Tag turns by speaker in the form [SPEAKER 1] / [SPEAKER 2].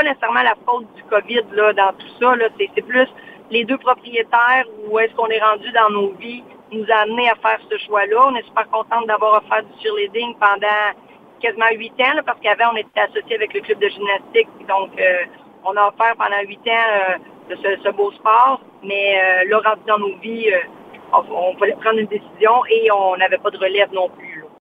[SPEAKER 1] pas nécessairement la faute du COVID là, dans tout ça. C'est, plus les deux propriétaires où est-ce qu'on est rendu dans nos vies nous a amené à faire ce choix-là. On est super contente d'avoir offert du cheerleading pendant quasiment huit ans, parce qu'avant, on était associé avec le club de gymnastique. Donc, euh, on a offert pendant huit ans euh, ce, beau sport. Mais euh, là, rendu dans nos vies, euh, on, on prendre une décision et on n'avait pas de relève non plus.